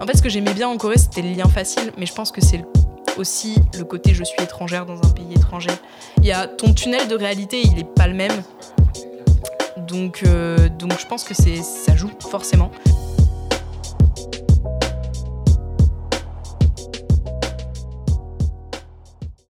En fait, ce que j'aimais bien en Corée, c'était le lien facile, mais je pense que c'est aussi le côté je suis étrangère dans un pays étranger. Il y a ton tunnel de réalité, il est pas le même. Donc, euh, donc je pense que c'est ça joue forcément.